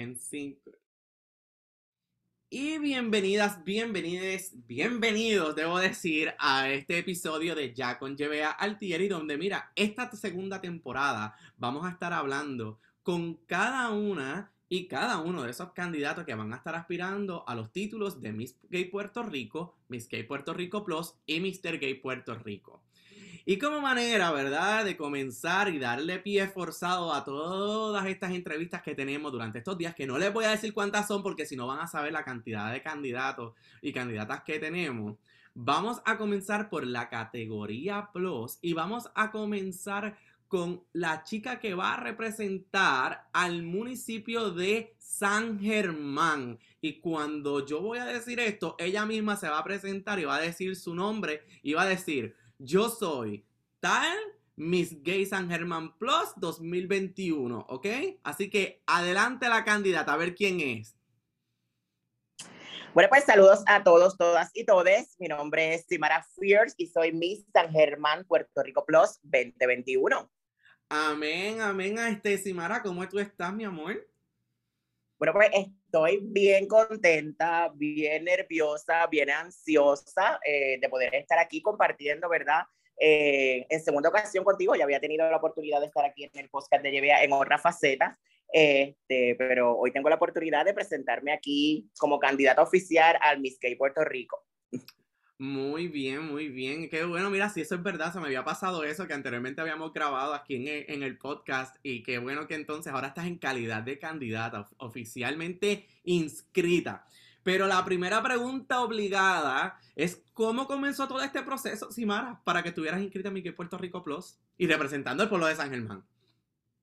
En 5. Y bienvenidas, bienvenides, bienvenidos, debo decir, a este episodio de Ya con Llevea Altieri, donde mira, esta segunda temporada vamos a estar hablando con cada una y cada uno de esos candidatos que van a estar aspirando a los títulos de Miss Gay Puerto Rico, Miss Gay Puerto Rico Plus y Mr. Gay Puerto Rico. Y como manera, ¿verdad?, de comenzar y darle pie forzado a todas estas entrevistas que tenemos durante estos días, que no les voy a decir cuántas son porque si no van a saber la cantidad de candidatos y candidatas que tenemos. Vamos a comenzar por la categoría Plus y vamos a comenzar con la chica que va a representar al municipio de San Germán. Y cuando yo voy a decir esto, ella misma se va a presentar y va a decir su nombre y va a decir, yo soy tal Miss Gay San Germán Plus 2021, ¿ok? Así que adelante la candidata, a ver quién es. Bueno, pues saludos a todos, todas y todes. Mi nombre es Simara Fierce y soy Miss San Germán Puerto Rico Plus 2021. Amén, amén a este Simara. ¿Cómo tú estás, mi amor? Bueno, pues estoy bien contenta, bien nerviosa, bien ansiosa eh, de poder estar aquí compartiendo, ¿verdad? Eh, en segunda ocasión contigo, ya había tenido la oportunidad de estar aquí en el podcast de Llevea en otras facetas, este, pero hoy tengo la oportunidad de presentarme aquí como candidata oficial al Miss Gay Puerto Rico. Muy bien, muy bien. Qué bueno, mira, si eso es verdad, se me había pasado eso que anteriormente habíamos grabado aquí en en el, podcast y qué bueno que entonces ahora estás en calidad de candidata oficialmente inscrita. Pero la primera pregunta obligada es cómo comenzó todo este proceso, Simara, para que estuvieras inscrita en Mickey Puerto Rico Plus y representando el pueblo de San Germán.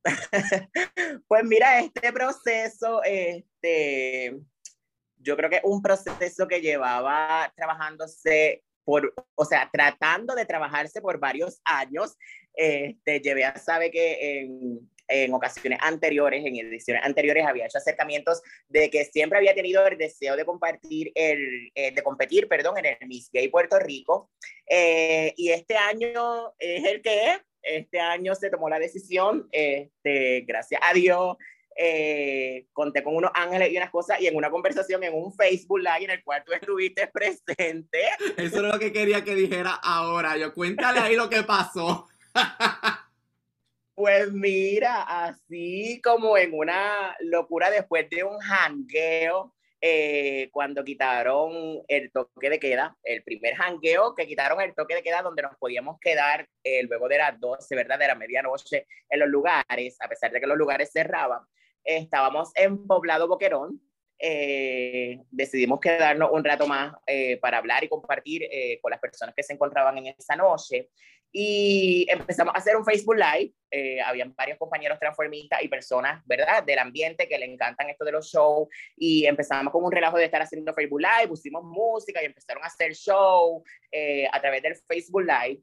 pues mira, este proceso, este, yo creo que un proceso que llevaba trabajándose por, o sea, tratando de trabajarse por varios años. Este, Llevé sabe que en, en ocasiones anteriores, en ediciones anteriores, había hecho acercamientos de que siempre había tenido el deseo de compartir, el, eh, de competir, perdón, en el Miss Gay Puerto Rico. Eh, y este año es el que es. Este año se tomó la decisión, este, gracias a Dios, eh, conté con unos ángeles y unas cosas y en una conversación en un Facebook Live en el cual tú estuviste presente. Eso es lo que quería que dijera ahora. Yo cuéntale ahí lo que pasó. Pues mira, así como en una locura después de un jangueo, eh, cuando quitaron el toque de queda, el primer jangueo que quitaron el toque de queda donde nos podíamos quedar eh, luego de las 12, ¿verdad? De la medianoche en los lugares, a pesar de que los lugares cerraban estábamos en Poblado Boquerón. Eh, decidimos quedarnos un rato más eh, para hablar y compartir eh, con las personas que se encontraban en esa noche. Y empezamos a hacer un Facebook Live. habían varios compañeros transformistas y personas, ¿verdad?, del ambiente que le encantan esto de los shows. Y empezamos con un relajo de estar haciendo Facebook Live, pusimos música y empezaron a hacer show a través del Facebook Live.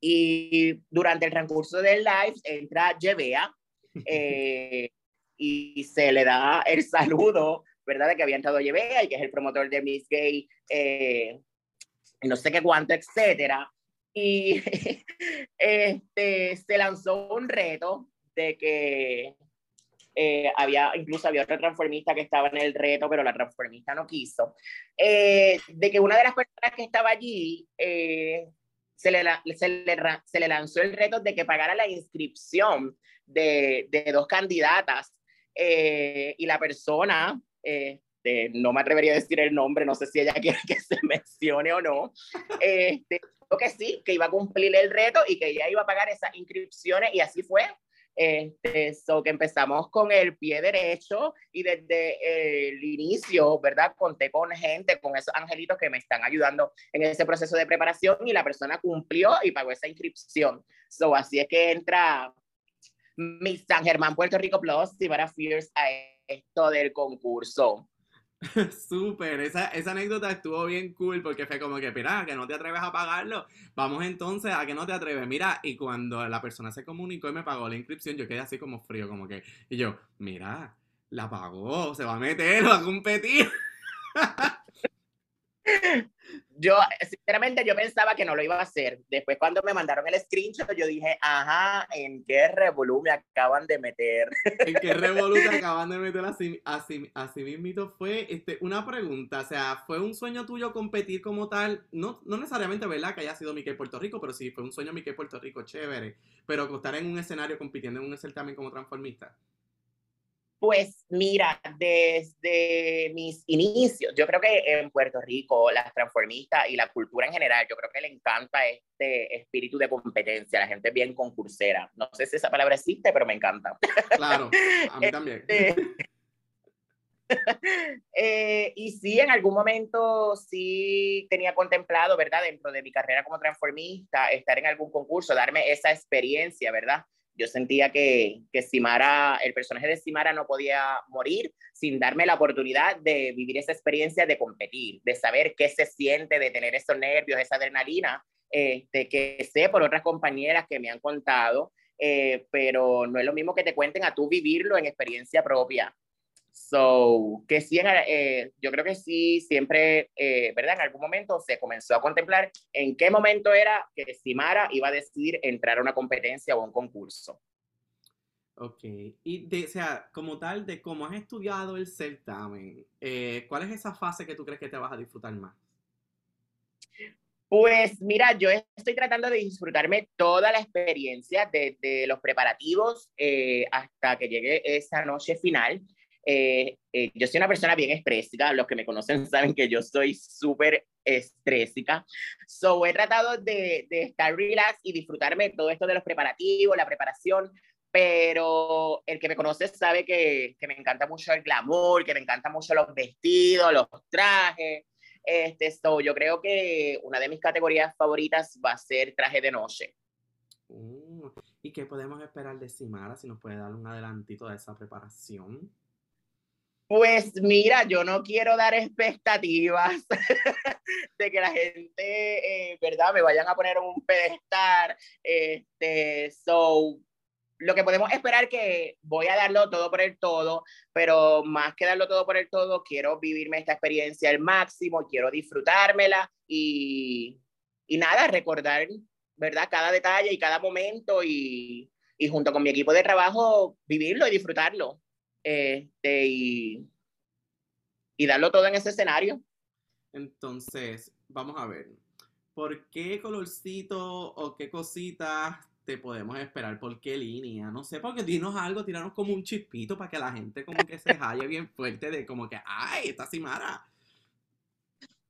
Y durante el transcurso del live entra Jevea. y se le da el saludo, ¿verdad? De que había entrado Yevea y que es el promotor de Miss Gay, eh, no sé qué cuánto, etcétera. Y este, se lanzó un reto de que eh, había, incluso había otra transformista que estaba en el reto, pero la transformista no quiso, eh, de que una de las personas que estaba allí se le, se, le, se, le, lanzó el reto de que pagara la inscripción de, de dos candidatas eh, y la persona, este, no me atrevería a decir el nombre, no sé si ella quiere que se mencione o no, este, que sí, que iba a cumplir el reto y que ella iba a pagar esas inscripciones y así fue. Este, que empezamos con el pie derecho y desde el inicio, ¿verdad? Conté con gente, con esos angelitos que me están ayudando en ese proceso de preparación y la persona cumplió y pagó esa inscripción. So así es que entra Miss San Germán Puerto Rico Plus y para Fierce a esto del concurso. Súper, esa, esa, anécdota estuvo bien cool porque fue como que, mira, que no te atreves a pagarlo. Vamos entonces a que no te atreves. Mira, y cuando la persona se comunicó y me pagó la inscripción, yo quedé así como frío, como que, y yo, mira, la pagó, se va a meter, va a competir. yo, sinceramente, yo pensaba que no lo iba a hacer. Después, cuando me mandaron el screenshot, yo dije, ajá, ¿en qué revolú me acaban de meter? ¿En qué revolú te acaban de meter así, así, así mismito? Fue este, una pregunta, o sea, ¿fue un sueño tuyo competir como tal? No, no necesariamente, ¿verdad? Que haya sido Mickey Puerto Rico, pero sí, fue un sueño Mickey Puerto Rico, chévere. Pero estar en un escenario compitiendo en un certamen como transformista. Pues mira, desde mis inicios, yo creo que en Puerto Rico, las transformistas y la cultura en general, yo creo que le encanta este espíritu de competencia, la gente es bien concursera. No sé si esa palabra existe, pero me encanta. Claro, a mí también. Este, eh, y sí, en algún momento sí tenía contemplado, ¿verdad? Dentro de mi carrera como transformista, estar en algún concurso, darme esa experiencia, ¿verdad? Yo sentía que, que Simara, el personaje de Simara no podía morir sin darme la oportunidad de vivir esa experiencia de competir, de saber qué se siente, de tener esos nervios, esa adrenalina, este, que sé por otras compañeras que me han contado, eh, pero no es lo mismo que te cuenten a tú vivirlo en experiencia propia. So, que sí, eh, yo creo que sí, siempre, eh, ¿verdad? En algún momento se comenzó a contemplar en qué momento era que Simara iba a decidir entrar a una competencia o un concurso. Ok, y de, o sea, como tal, de cómo has estudiado el certamen, eh, ¿cuál es esa fase que tú crees que te vas a disfrutar más? Pues mira, yo estoy tratando de disfrutarme toda la experiencia, desde los preparativos hasta que llegue esa noche final. Eh, eh, yo soy una persona bien estrésica, los que me conocen saben que yo soy súper estrésica. So, he tratado de, de, estar relax y disfrutarme todo esto de los preparativos, la preparación, pero el que me conoce sabe que, que me encanta mucho el glamour, que me encanta mucho los vestidos, los trajes. Este, so, yo creo que una de mis categorías favoritas va a ser traje de noche. Uh, ¿Y qué podemos esperar de Simara? Si nos puede dar un adelantito de esa preparación. Pues mira, yo no quiero dar expectativas de que la gente, eh, ¿verdad?, me vayan a poner un pedestal. Este, so, lo que podemos esperar que voy a darlo todo por el todo, pero más que darlo todo por el todo, quiero vivirme esta experiencia al máximo, quiero disfrutármela y, y nada, recordar, ¿verdad?, cada detalle y cada momento y, y junto con mi equipo de trabajo, vivirlo y disfrutarlo este, y, y darlo todo en ese escenario. Entonces, vamos a ver, ¿por qué colorcito o qué cositas te podemos esperar? ¿Por qué línea? No sé, porque dinos algo, tiranos como un chispito para que la gente como que se halle bien fuerte de como que, ay, esta Simara.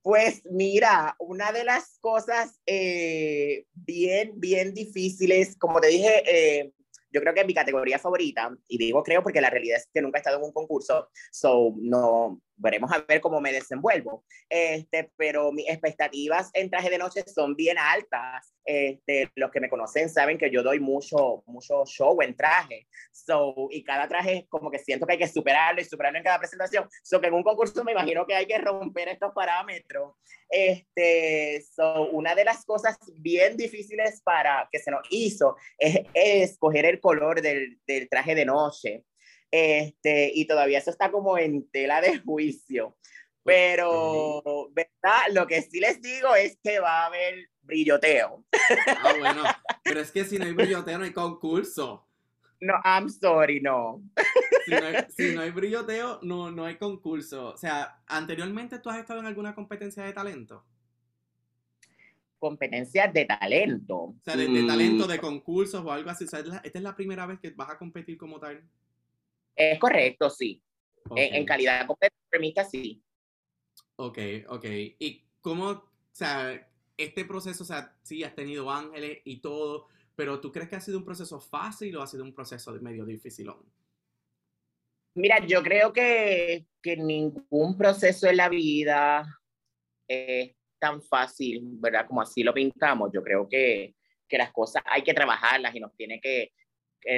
Pues mira, una de las cosas eh, bien, bien difíciles, como te dije, eh, yo creo que mi categoría favorita, y digo creo porque la realidad es que nunca he estado en un concurso, so no, veremos a ver cómo me desenvuelvo. Este, pero mis expectativas en traje de noche son bien altas. Este, los que me conocen saben que yo doy mucho, mucho show en traje. So, y cada traje como que siento que hay que superarlo y superarlo en cada presentación. So, que en un concurso me imagino que hay que romper estos parámetros. Este, so, una de las cosas bien difíciles para que se nos hizo es, es escoger el color del, del traje de noche. Este, y todavía eso está como en tela de juicio. Pero, ¿verdad? Lo que sí les digo es que va a haber brilloteo. Ah, bueno, pero es que si no hay brilloteo no hay concurso. No, I'm sorry, no. Si no hay, brilloteo, no, no hay concurso. O sea, ¿anteriormente tú has estado en alguna competencia de talento? Competencias de talento. O sea, de, talento, de mm. concursos o algo así. O sea, esta es la primera vez que vas a competir como tal. Es correcto, sí. En, calidad completa, sí. Ok, ok. ¿Y cómo, o sea, este proceso, o sea, sí, has tenido ángeles y todo, pero ¿tú crees que ha sido un proceso fácil o ha sido un proceso medio difícil? Mira, yo creo que, que ningún proceso en la vida es tan fácil, ¿verdad? Como así lo pintamos. Yo creo que, que las cosas hay que trabajarlas y nos tiene que,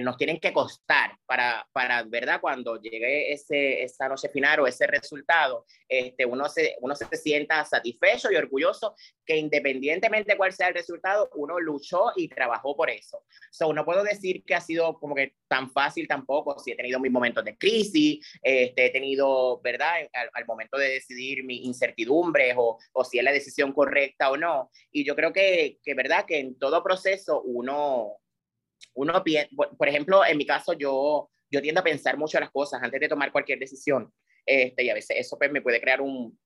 nos tienen que costar para, para, ¿verdad? Cuando llegue ese, esa noche final o ese resultado, este, uno, se, uno se sienta satisfecho y orgulloso que independientemente de cuál sea el resultado, uno luchó y trabajó por eso. So, no puedo decir que ha sido como que tan fácil tampoco, si he tenido mis momentos de crisis, este, he tenido, ¿verdad? Al, al, momento de decidir mis incertidumbres o, o si es la decisión correcta o no. Y yo creo que, que, ¿verdad? Que en todo proceso uno uno por ejemplo, en mi caso yo, yo tiendo a pensar mucho las cosas antes de tomar cualquier decisión, este, y a veces eso pues, me puede crear un,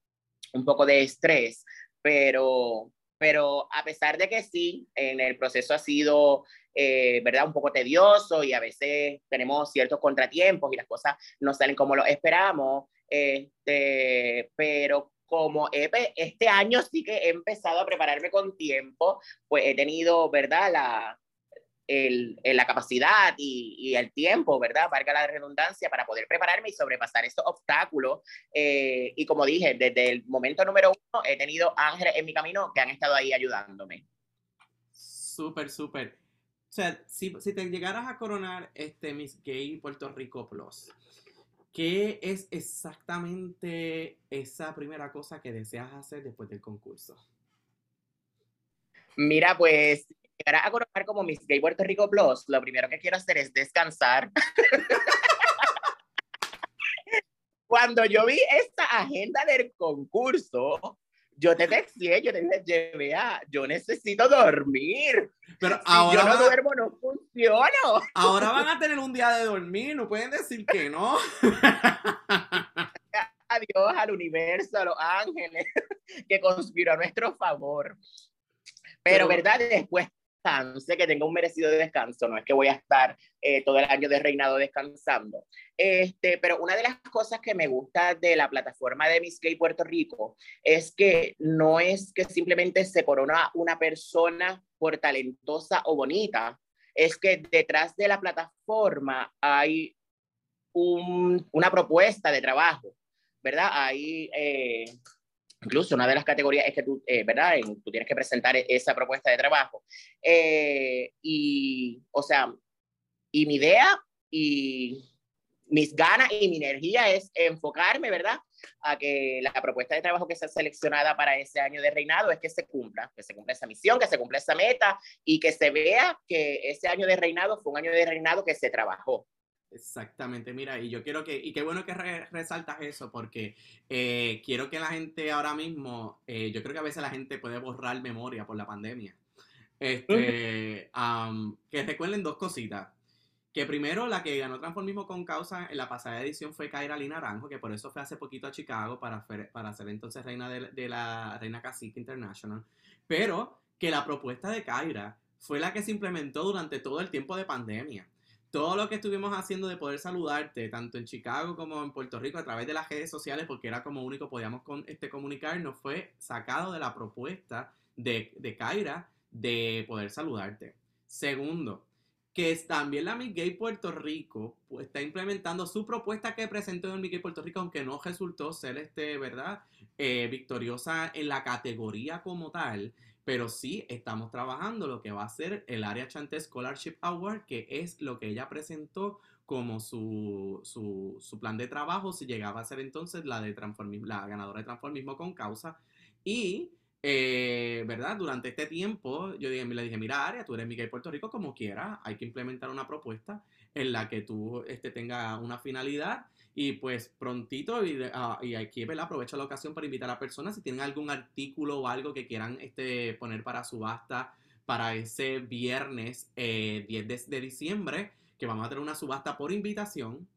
un poco de estrés, pero, pero a pesar de que sí, en el proceso ha sido, eh, ¿verdad? Un poco tedioso y a veces tenemos ciertos contratiempos y las cosas no salen como lo esperamos, este, pero como este año sí que he empezado a prepararme con tiempo, pues he tenido, ¿verdad? La, el, la capacidad y, y, el tiempo, ¿verdad? Valga la redundancia, para poder prepararme y sobrepasar estos obstáculos. Eh, y como dije, desde el momento número uno he tenido ángeles en mi camino que han estado ahí ayudándome. Súper, súper. O sea, si, si, te llegaras a coronar este Miss Gay Puerto Rico Plus, ¿qué es exactamente esa primera cosa que deseas hacer después del concurso? Mira, pues llegar a coronar como Miss Gay Puerto Rico Plus, lo primero que quiero hacer es descansar. Cuando yo vi esta agenda del concurso, yo te decía, yo te dije, a, yo necesito dormir. Pero si ahora yo no duermo, no funciono. Ahora van a tener un día de dormir, no pueden decir que no. Adiós al universo, a los ángeles, que conspiró a nuestro favor. Pero, Pero ¿verdad? Después descanse, que tenga un merecido descanso, no es que voy a estar eh, todo el año de reinado descansando. Este, pero una de las cosas que me gusta de la plataforma de Miss Gay Puerto Rico es que no es que simplemente se corona una persona por talentosa o bonita, es que detrás de la plataforma hay un, una propuesta de trabajo, ¿verdad? Hay... Eh, Incluso una de las categorías es que tú, eh, ¿verdad? tú tienes que presentar e-, esa propuesta de trabajo. Eh, y, o sea, y mi idea y mis ganas y mi energía es enfocarme, ¿verdad? A que la propuesta de trabajo que sea seleccionada para ese año de reinado es que se cumpla, que se cumpla esa misión, que se cumpla esa meta y que se vea que ese año de reinado fue un año de reinado que se trabajó. Exactamente, mira, y yo quiero que, y qué bueno que resaltas eso, porque eh, quiero que la gente ahora mismo, eh, yo creo que a veces la gente puede borrar memoria por la pandemia. Este, que recuerden dos cositas. Que primero, la que ganó transformismo con causa en la pasada edición fue Kaira Lina Naranjo, que por eso fue hace poquito a Chicago para, para ser entonces reina de, de la Reina Cacique International. Pero que la propuesta de Kaira fue la que se implementó durante todo el tiempo de pandemia todo lo que estuvimos haciendo de poder saludarte, tanto en Chicago como en Puerto Rico, a través de las redes sociales, porque era como único podíamos con, este, comunicarnos, fue sacado de la propuesta de, de Kaira de poder saludarte. Segundo, que también la Miss Gay Puerto Rico pues, está implementando su propuesta que presentó en Miss Gay Puerto Rico, aunque no resultó ser, este, ¿verdad? Eh, victoriosa en la categoría como tal, pero sí estamos trabajando lo que va a ser el Área Chante Scholarship Award, que es lo que ella presentó como su, su, plan de trabajo, si llegaba a ser entonces la, de la ganadora de transformismo con causa. Y, eh, ¿verdad? Durante este tiempo, yo dije, le dije, mira, Área, tú eres Miguel Puerto Rico, como quiera, hay que implementar una propuesta en la que tú este, tengas una finalidad y pues prontito, y, uh, y aquí aprovecho la ocasión para invitar a personas si tienen algún artículo o algo que quieran este, poner para subasta para ese viernes 10 eh, de, diciembre, que vamos a tener una subasta por invitación.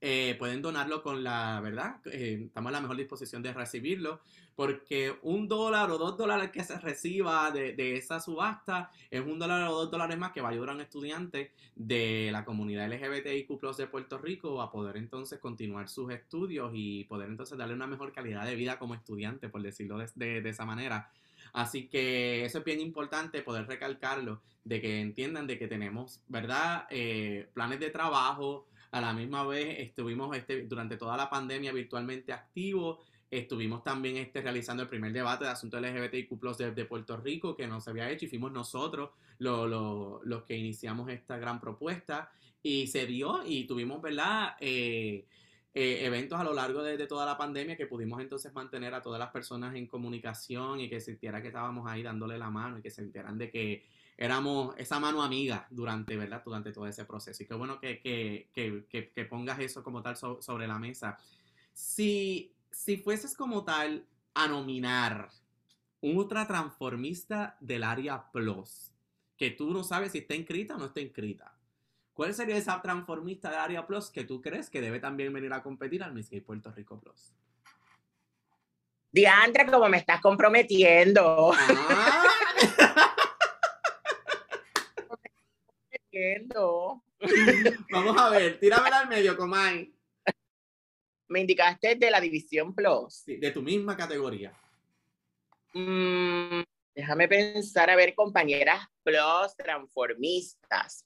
Eh, pueden donarlo con la verdad, eh, estamos en la mejor disposición de recibirlo porque un dólar o dos dólares que se reciba de, esa subasta es un dólar o dos dólares más que va a ayudar a un estudiante de la comunidad LGBTIQ de Puerto Rico a poder entonces continuar sus estudios y poder entonces darle una mejor calidad de vida como estudiante, por decirlo de, esa manera. Así que eso es bien importante poder recalcarlo, de que entiendan de que tenemos, ¿verdad? Eh, planes de trabajo, a la misma vez estuvimos este, durante toda la pandemia virtualmente activos Estuvimos también este, realizando el primer debate de asuntos LGBTIQ de, de Puerto Rico que no se había hecho y fuimos nosotros los que iniciamos esta gran propuesta y se dio y tuvimos, ¿verdad? Eh, eh, eventos a lo largo de, toda la pandemia que pudimos entonces mantener a todas las personas en comunicación y que sintiera que estábamos ahí dándole la mano y que se enteraran de que éramos esa mano amiga durante, ¿verdad? Durante todo ese proceso. Y qué bueno que, que, que, que pongas eso como tal sobre la mesa. Si, si fueses como tal a nominar un ultra transformista del área plus, que tú no sabes si está inscrita o no está inscrita, ¿cuál sería esa transformista del área plus que tú crees que debe también venir a competir al Miss Gay Puerto Rico Plus? Diandra, como me estás comprometiendo. Ah. Vamos a ver, tíramela al medio, Comay. Me indicaste de la División Plus. de tu misma categoría. Mm, déjame pensar, a ver, compañeras Plus transformistas.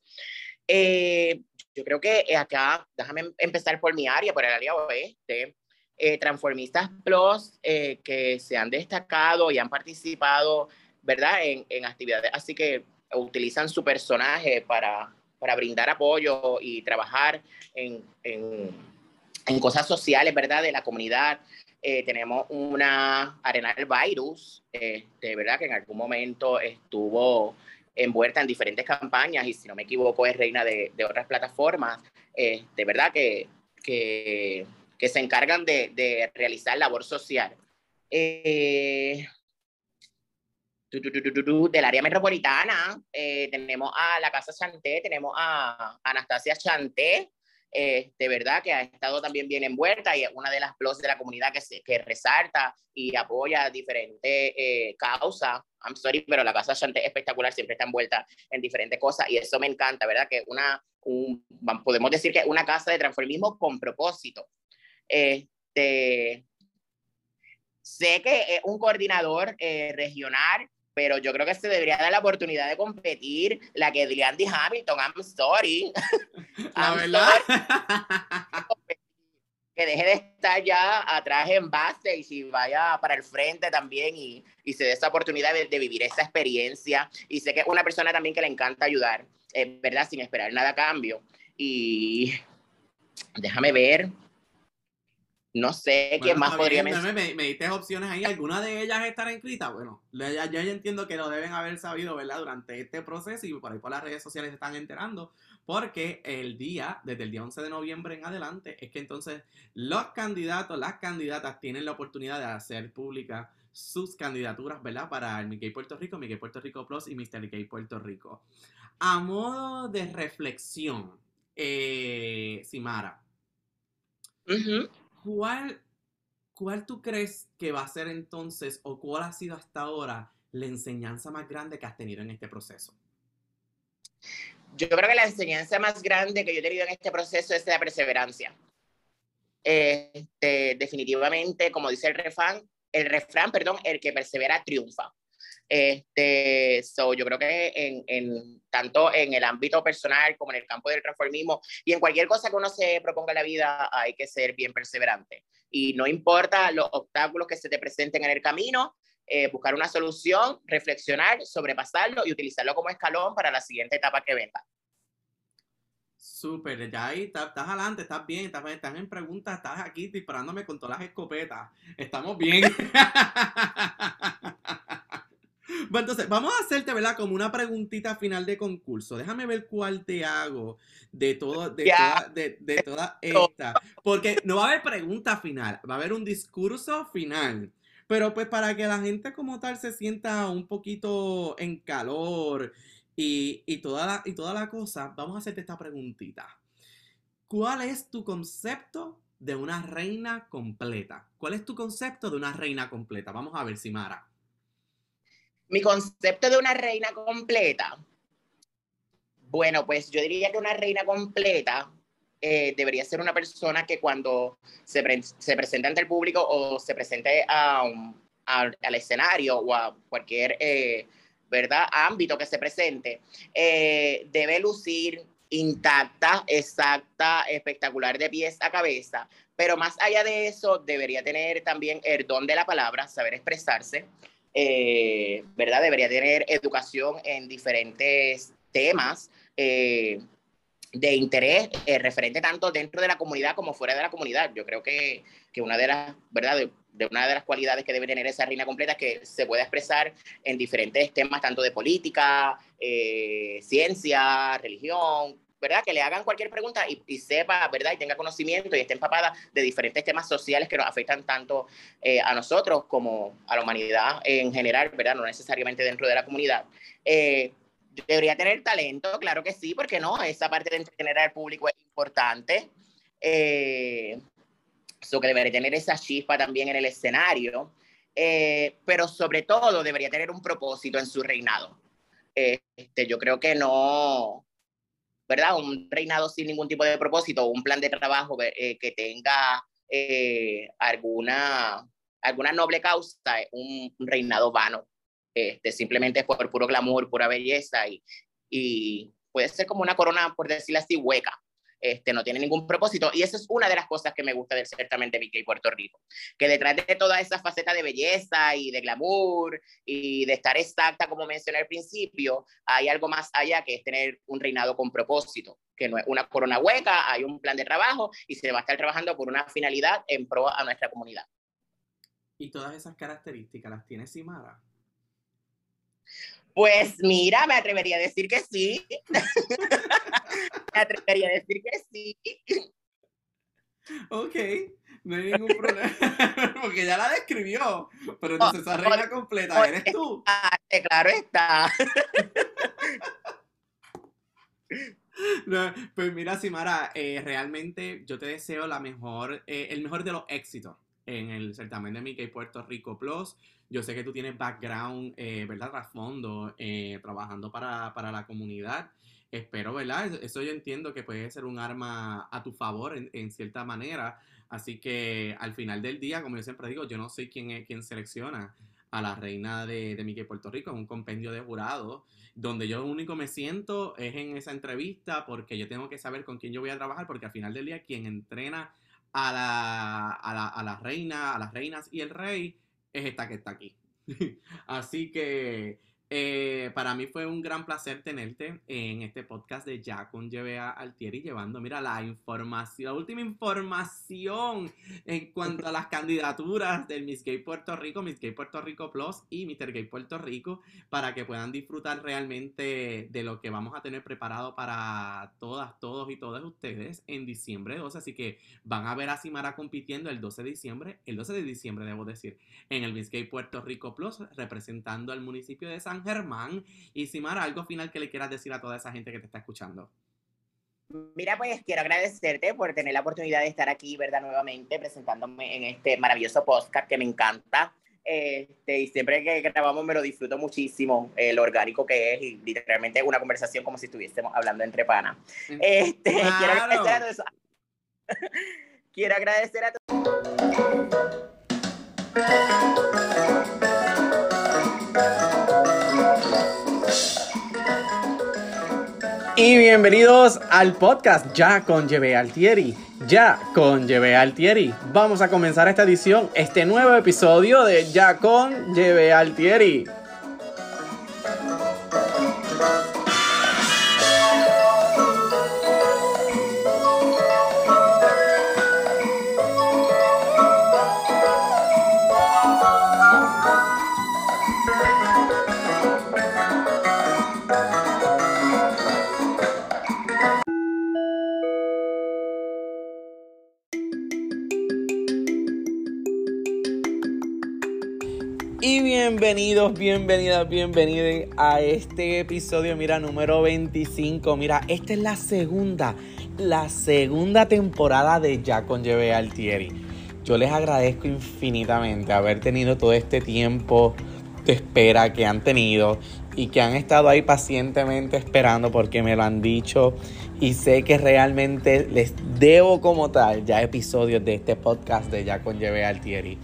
Eh, yo creo que acá, déjame empezar por mi área, por el área oeste. Eh, transformistas Plus eh, que se han destacado y han participado, ¿verdad? En, en actividades, así que utilizan su personaje para, para brindar apoyo y trabajar en, en, cosas sociales, ¿verdad? De la comunidad. Eh, tenemos una Arenal Virus, de este, ¿verdad? Que en algún momento estuvo envuelta en diferentes campañas y si no me equivoco es reina de, de otras plataformas, de este, verdad que, que, que, se encargan de, de realizar labor social. Eh, del área metropolitana. Eh, tenemos a la Casa Chanté, tenemos a Anastasia Chanté, eh, de verdad que ha estado también bien envuelta y es una de las plus de la comunidad que, se, que resalta y apoya diferentes eh, causas. I'm sorry, pero la Casa Chanté es espectacular, siempre está envuelta en diferentes cosas y eso me encanta, ¿verdad? Que una, un, podemos decir que es una casa de transformismo con propósito. Este, sé que es un coordinador regional pero yo creo que se debería dar la oportunidad de competir la que D. Hamilton, I'm sorry. La verdad. que deje de estar ya atrás en base y si vaya para el frente también y, y se dé esa oportunidad de, vivir esa experiencia. Y sé que es una persona también que le encanta ayudar, ¿verdad? Sin esperar nada a cambio. Y déjame ver, no sé qué más podría mencionar. Me, me, diste opciones ahí. ¿Alguna de ellas estará inscrita? Bueno, ya, ya, yo entiendo que lo deben haber sabido, ¿verdad? Durante este proceso y por ahí por las redes sociales se están enterando. Porque el día, desde el día 11 de noviembre en adelante, es que entonces los candidatos, las candidatas tienen la oportunidad de hacer públicas sus candidaturas, ¿verdad? Para el Mickey Puerto Rico, Mickey Puerto Rico Plus y Mr. Mickey Puerto Rico. A modo de reflexión, eh, Simara. ¿Cuál, ¿Cuál tú crees que va a ser entonces o cuál ha sido hasta ahora la enseñanza más grande que has tenido en este proceso? Yo creo que la enseñanza más grande que yo he tenido en este proceso es la perseverancia. Este, definitivamente, como dice el refrán, el refrán, perdón, el que persevera triunfa. Este, so, yo creo que en, en, tanto en el ámbito personal como en el campo del transformismo y en cualquier cosa que uno se proponga en la vida hay que ser bien perseverante. Y no importa los obstáculos que se te presenten en el camino, eh, buscar una solución, reflexionar, sobrepasarlo y utilizarlo como escalón para la siguiente etapa que venga. Súper, ya ahí estás, adelante, estás bien, estás, estás, en preguntas, estás aquí disparándome con todas las escopetas. Estamos bien. Bueno, entonces, vamos a hacerte, ¿verdad? Como una preguntita final de concurso. Déjame ver cuál te hago de todo, de, toda, de, de toda esta. Porque no va a haber pregunta final, va a haber un discurso final. Pero pues para que la gente como tal se sienta un poquito en calor y, y, toda, la, y toda la cosa, vamos a hacerte esta preguntita. ¿Cuál es tu concepto de una reina completa? ¿Cuál es tu concepto de una reina completa? Vamos a ver, Simara mi concepto de una reina completa, bueno, pues yo diría que una reina completa eh, debería ser una persona que cuando se, se presente ante el público o se presente a al escenario o a cualquier eh, ¿verdad? ámbito que se presente, eh, debe lucir intacta, exacta, espectacular de pies a cabeza, pero más allá de eso, debería tener también el don de la palabra, saber expresarse, eh, ¿verdad? Debería tener educación en diferentes temas. Eh, de interés eh, referente tanto dentro de la comunidad como fuera de la comunidad. Yo creo que, que una de las, ¿verdad? De, una de las cualidades que debe tener esa reina completa es que se pueda expresar en diferentes temas, tanto de política, ciencia, religión, ¿verdad? Que le hagan cualquier pregunta y, sepa, ¿verdad? Y tenga conocimiento y esté empapada de diferentes temas sociales que nos afectan tanto eh, a nosotros como a la humanidad en general, ¿verdad? No necesariamente dentro de la comunidad. Eh, debería tener talento, claro que sí, porque no, esa parte de entretener al público es importante. Eh, que debería tener esa chispa también en el escenario, eh, pero sobre todo debería tener un propósito en su reinado. Este, yo creo que no, ¿verdad? Un reinado sin ningún tipo de propósito, un plan de trabajo eh, que tenga eh, alguna, alguna noble causa, un, un reinado vano. Este, simplemente por puro glamour, pura belleza y, y puede ser como una corona, por decirlo así, hueca. Este, no tiene ningún propósito. Y eso es una de las cosas que me gusta del certamen de Mickey Puerto Rico, que detrás de toda esa faceta de belleza y de glamour y de estar exacta, como mencioné al principio, hay algo más allá que es tener un reinado con propósito, que no es una corona hueca, hay un plan de trabajo y se va a estar trabajando por una finalidad en pro a nuestra comunidad. ¿Y todas esas características las tiene Simara? Pues mira, me atrevería a decir que sí. me atrevería a decir que sí. Ok, no hay ningún problema. Porque ya la describió. Pero entonces esa reina completa eres tú. claro está. pues mira, Simara, eh, realmente yo te deseo la mejor, eh, el mejor de los éxitos en el certamen de Mickey Puerto Rico Plus. Yo sé que tú tienes background, eh, ¿verdad? Trasfondo, eh, trabajando para, la comunidad. Espero, ¿verdad? Eso yo entiendo que puede ser un arma a tu favor en, cierta manera. Así que al final del día, como yo siempre digo, yo no soy quien, es, quien selecciona a la reina de, de Mickey Puerto Rico, es un compendio de jurado, donde yo único me siento es en esa entrevista porque yo tengo que saber con quién yo voy a trabajar, porque al final del día quien entrena a la, a la, a la reina, a las reinas y el rey es esta que está aquí. Así que eh, para mí fue un gran placer tenerte en este podcast de Ya con GBA Altieri, llevando, mira, la información, la última información en cuanto a las candidaturas del Miss Gay Puerto Rico, Miss Gay Puerto Rico Plus y Mr. Gay Puerto Rico, para que puedan disfrutar realmente de lo que vamos a tener preparado para todas, todos y todas ustedes en diciembre 12. Así que van a ver a Simara compitiendo el 12 de diciembre, el 12 de diciembre, debo decir, en el Miss Gay Puerto Rico Plus, representando al municipio de San Germán. Y Simara, algo final que le quieras decir a toda esa gente que te está escuchando. Mira, pues quiero agradecerte por tener la oportunidad de estar aquí, ¿verdad? Nuevamente presentándome en este maravilloso podcast que me encanta. Este, y siempre que grabamos me lo disfruto muchísimo, eh, lo orgánico que es, y literalmente una conversación como si estuviésemos hablando entre panas. Este, quiero agradecer a todos. quiero agradecer a Y bienvenidos al podcast Ya con Lleve Altieri. Ya con Lleve Altieri. Vamos a comenzar esta edición, este nuevo episodio de Ya con Lleve Altieri. Bienvenidos, bienvenidas, bienvenidos a este episodio, mira, número 25. Mira, esta es la segunda, la segunda temporada de Ya con Lleve Altieri. Yo les agradezco infinitamente haber tenido todo este tiempo de espera que han tenido y que han estado ahí pacientemente esperando porque me lo han dicho y sé que realmente les debo como tal ya episodios de este podcast de Ya con Lleve Altieri.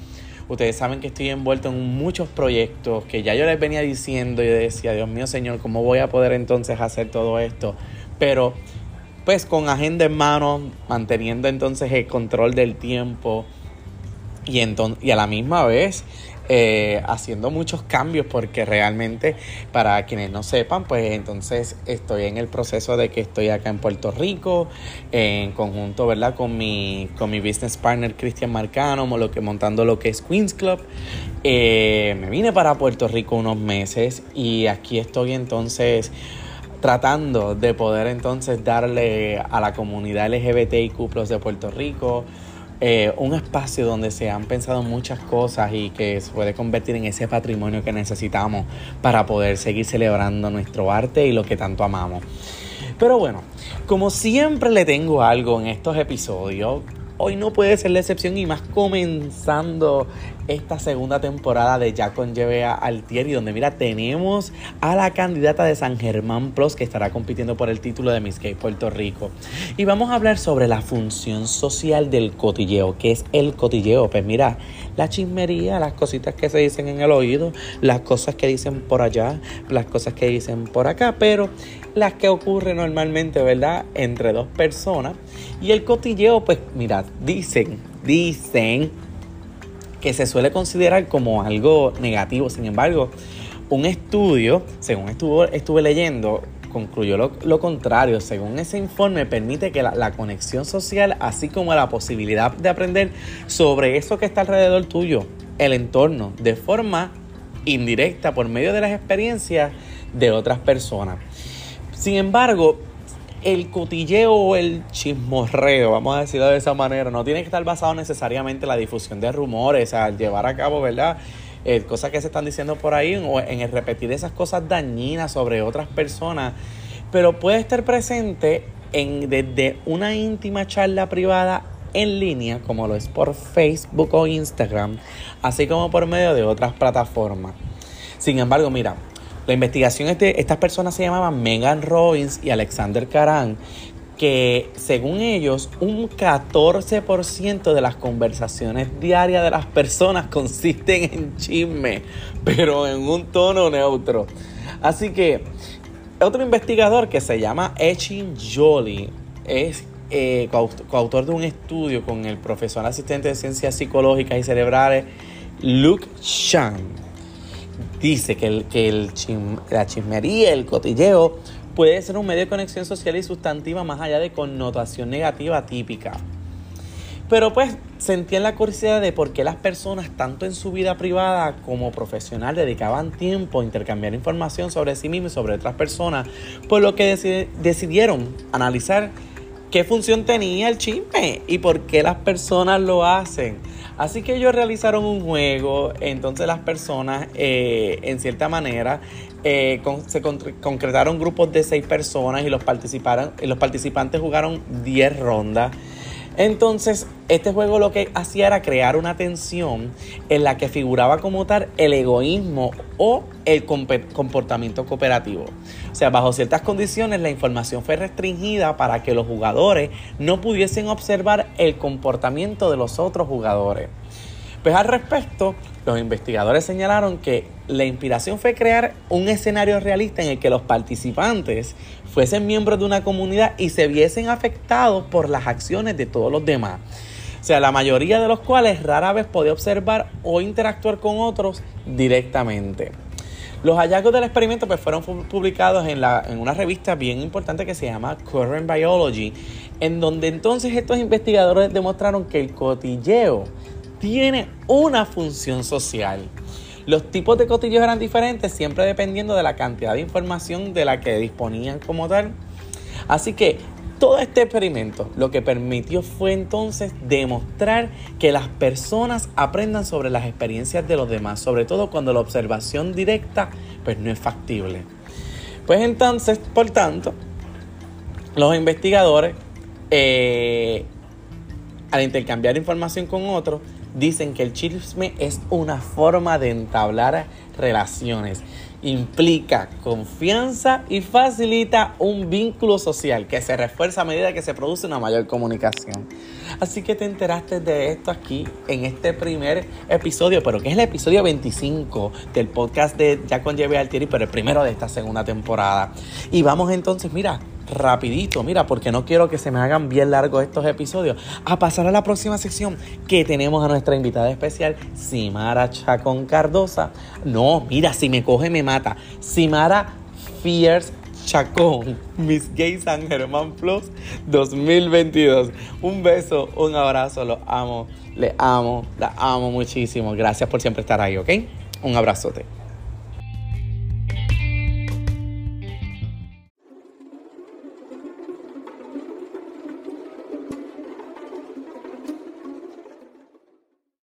Ustedes saben que estoy envuelto en muchos proyectos que ya yo les venía diciendo y decía, Dios mío Señor, ¿cómo voy a poder entonces hacer todo esto? Pero pues con agenda en mano, manteniendo entonces el control del tiempo y, y a la misma vez eh, haciendo muchos cambios porque realmente para quienes no sepan pues entonces estoy en el proceso de que estoy acá en Puerto Rico en conjunto verdad con mi con mi business partner Cristian Marcano lo que montando lo que es Queens Club. Eh, me vine para Puerto Rico unos meses y aquí estoy entonces tratando de poder entonces darle a la comunidad LGBTIQ de Puerto Rico eh, un espacio donde se han pensado muchas cosas y que se puede convertir en ese patrimonio que necesitamos para poder seguir celebrando nuestro arte y lo que tanto amamos. Pero bueno, como siempre le tengo algo en estos episodios, hoy no puede ser la excepción y más comenzando esta segunda temporada de Ya con a Altieri, donde mira, tenemos a la candidata de San Germán Plus que estará compitiendo por el título de Miss Gay Puerto Rico. Y vamos a hablar sobre la función social del cotilleo. ¿Qué es el cotilleo? Pues mira, la chismería, las cositas que se dicen en el oído, las cosas que dicen por allá, las cosas que dicen por acá, pero las que ocurren normalmente, ¿verdad? Entre dos personas. Y el cotilleo, pues mira, dicen, dicen que se suele considerar como algo negativo. Sin embargo, un estudio, según estuve, estuve leyendo, concluyó lo, contrario. Según ese informe, permite que la, conexión social, así como la posibilidad de aprender sobre eso que está alrededor tuyo, el entorno, de forma indirecta por medio de las experiencias de otras personas. Sin embargo, el cotilleo o el chismorreo, vamos a decirlo de esa manera, no tiene que estar basado necesariamente en la difusión de rumores, al llevar a cabo, ¿verdad? Eh, cosas que se están diciendo por ahí o en el repetir esas cosas dañinas sobre otras personas, pero puede estar presente en, desde una íntima charla privada en línea, como lo es por Facebook o Instagram, así como por medio de otras plataformas. Sin embargo, mira, la investigación de estas personas se llamaban Megan Robbins y Alexander Karan, que según ellos un 14% de las conversaciones diarias de las personas consisten en chisme, pero en un tono neutro. Así que otro investigador que se llama Echin Jolie es eh, coautor de un estudio con el profesor asistente de ciencias psicológicas y cerebrales Luke Chan dice que, el, que el la chismería, el cotilleo, puede ser un medio de conexión social y sustantiva más allá de connotación negativa típica. Pero pues sentían la curiosidad de por qué las personas, tanto en su vida privada como profesional, dedicaban tiempo a intercambiar información sobre sí mismos y sobre otras personas, por lo que decidieron analizar qué función tenía el chisme y por qué las personas lo hacen. Así que ellos realizaron un juego, entonces las personas, eh, en cierta manera, eh, se concretaron grupos de seis personas y los, participaron, los participantes jugaron 10 rondas. Entonces, este juego lo que hacía era crear una tensión en la que figuraba como tal el egoísmo o el comportamiento cooperativo. O sea, bajo ciertas condiciones la información fue restringida para que los jugadores no pudiesen observar el comportamiento de los otros jugadores. Pues al respecto, los investigadores señalaron que la inspiración fue crear un escenario realista en el que los participantes fuesen miembros de una comunidad y se viesen afectados por las acciones de todos los demás. O sea, la mayoría de los cuales rara vez podía observar o interactuar con otros directamente. Los hallazgos del experimento pues, fueron publicados en, la, en una revista bien importante que se llama Current Biology, en donde entonces estos investigadores demostraron que el cotilleo tiene una función social. Los tipos de cotilleos eran diferentes, siempre dependiendo de la cantidad de información de la que disponían como tal. Así que todo este experimento lo que permitió fue entonces demostrar que las personas aprendan sobre las experiencias de los demás, sobre todo cuando la observación directa pues no es factible. Pues entonces, por tanto, los investigadores eh, al intercambiar información con otros dicen que el chisme es una forma de entablar relaciones. Implica confianza y facilita un vínculo social que se refuerza a medida que se produce una mayor comunicación. Así que te enteraste de esto aquí en este primer episodio, pero que es el episodio 25 del podcast de Ya con Lleve Altieri, pero el primero de esta segunda temporada. Y vamos entonces, mira, rapidito, mira, porque no quiero que se me hagan bien largos estos episodios, a pasar a la próxima sección que tenemos a nuestra invitada especial, Simara Chacón Cardosa. No, mira, si me coge me mata. Simara Fierce Chacón, Miss Gay San Germán Plus 2022. Un beso, un abrazo, los amo, le amo, la amo muchísimo. Gracias por siempre estar ahí, ¿ok? Un abrazote.